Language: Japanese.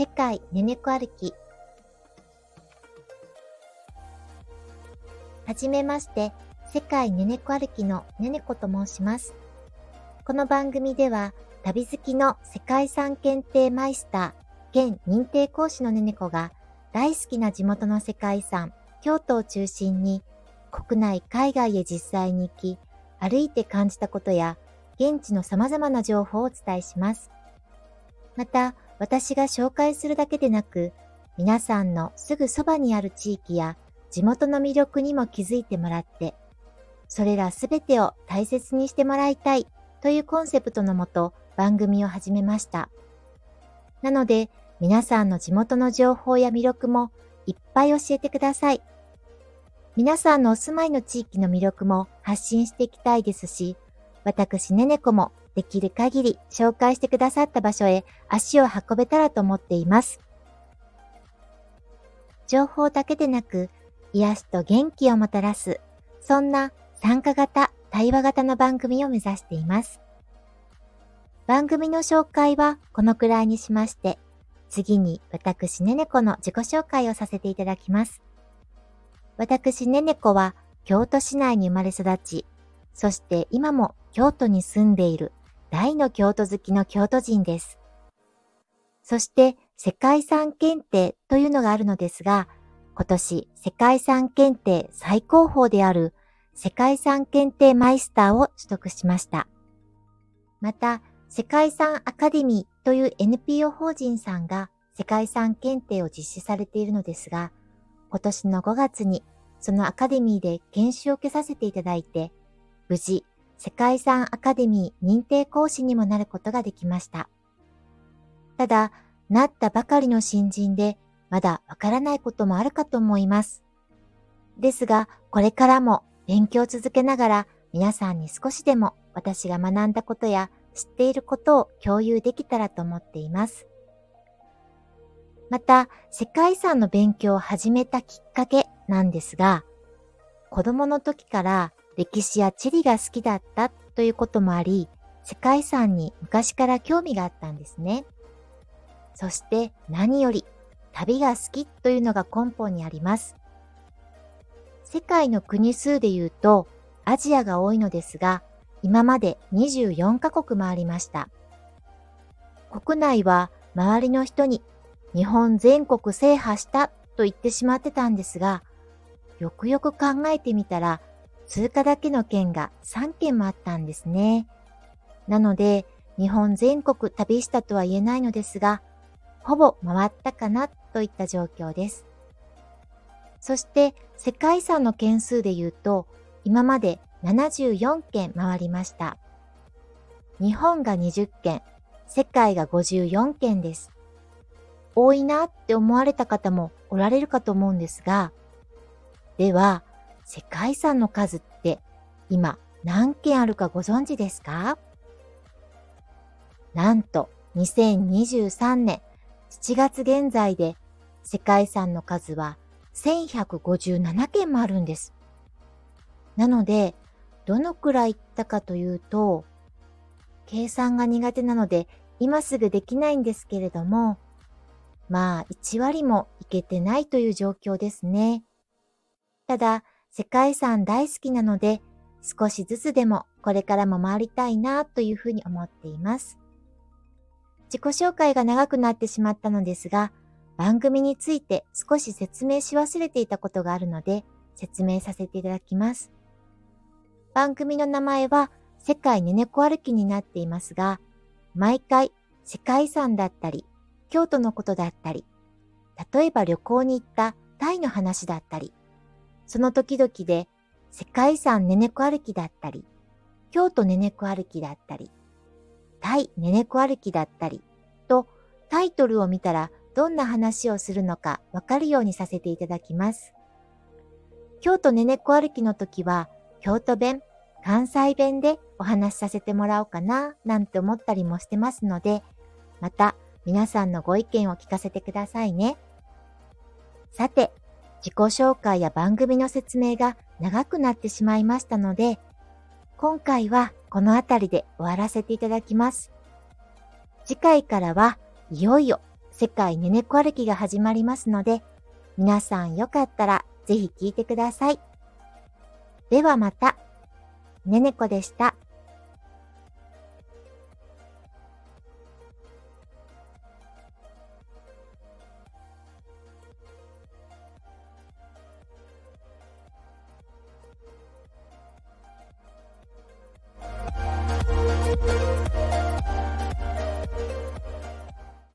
世界ねねこ歩き。はじめまして、世界ねねこ歩きのねねこと申します。この番組では、旅好きの世界遺産検定マイスター、現認定講師のねねこが、大好きな地元の世界遺産、京都を中心に、国内、海外へ実際に行き、歩いて感じたことや、現地の様々な情報をお伝えします。また、私が紹介するだけでなく、皆さんのすぐそばにある地域や地元の魅力にも気づいてもらって、それらすべてを大切にしてもらいたいというコンセプトのもと番組を始めました。なので、皆さんの地元の情報や魅力もいっぱい教えてください。皆さんのお住まいの地域の魅力も発信していきたいですし、私ねねこもできる限り紹介してくださった場所へ足を運べたらと思っています。情報だけでなく、癒しと元気をもたらす、そんな参加型、対話型の番組を目指しています。番組の紹介はこのくらいにしまして、次に私ねねこの自己紹介をさせていただきます。私ねねこは京都市内に生まれ育ち、そして今も京都に住んでいる大の京都好きの京都人です。そして世界遺産検定というのがあるのですが、今年世界遺産検定最高峰である世界遺産検定マイスターを取得しました。また、世界遺産アカデミーという NPO 法人さんが世界遺産検定を実施されているのですが、今年の5月にそのアカデミーで研修を受けさせていただいて、無事世界遺産アカデミー認定講師にもなることができました。ただ、なったばかりの新人で、まだわからないこともあるかと思います。ですが、これからも勉強を続けながら、皆さんに少しでも私が学んだことや知っていることを共有できたらと思っています。また、世界遺産の勉強を始めたきっかけなんですが、子供の時から歴史や地理が好きだったということもあり、世界遺産に昔から興味があったんですね。そして何より旅が好きというのが根本にあります。世界の国数で言うとアジアが多いのですが、今まで24カ国回りました。国内は周りの人に日本全国制覇したと言ってしまってたんですが、よくよく考えてみたら通過だけの県が3県もあったんですね。なので、日本全国旅したとは言えないのですが、ほぼ回ったかなといった状況です。そして世界遺産の件数で言うと、今まで74件回りました。日本が20件、世界が54件です。多いなって思われた方もおられるかと思うんですが、では、世界遺産の数って今何件あるかご存知ですか？なんと2023年7月現在で世界遺産の数は1157件もあるんです。なので、どのくらい行ったかというと、計算が苦手なので今すぐできないんですけれども、まあ1割もいけてないという状況ですね。ただ、世界遺産大好きなので、少しずつでもこれからも回りたいなというふうに思っています。自己紹介が長くなってしまったのですが、番組について少し説明し忘れていたことがあるので、説明させていただきます。番組の名前は世界ねねこ歩きになっていますが、毎回世界遺産だったり、京都のことだったり、例えば旅行に行ったタイの話だったり、その時々で世界遺産ねねこ歩きだったり、京都ねねこ歩きだったり、タイねねこ歩きだったり、とタイトルを見たらどんな話をするのかわかるようにさせていただきます。京都ねねこ歩きの時は京都弁、関西弁でお話しさせてもらおうかななんて思ったりもしてますので、また皆さんのご意見を聞かせてくださいね。さて、自己紹介や番組の説明が長くなってしまいましたので、今回はこの辺りで終わらせていただきます。次回からはいよいよ世界ねねこ歩きが始まりますので、皆さんよかったらぜひ聞いてください。ではまた。ねねこでした。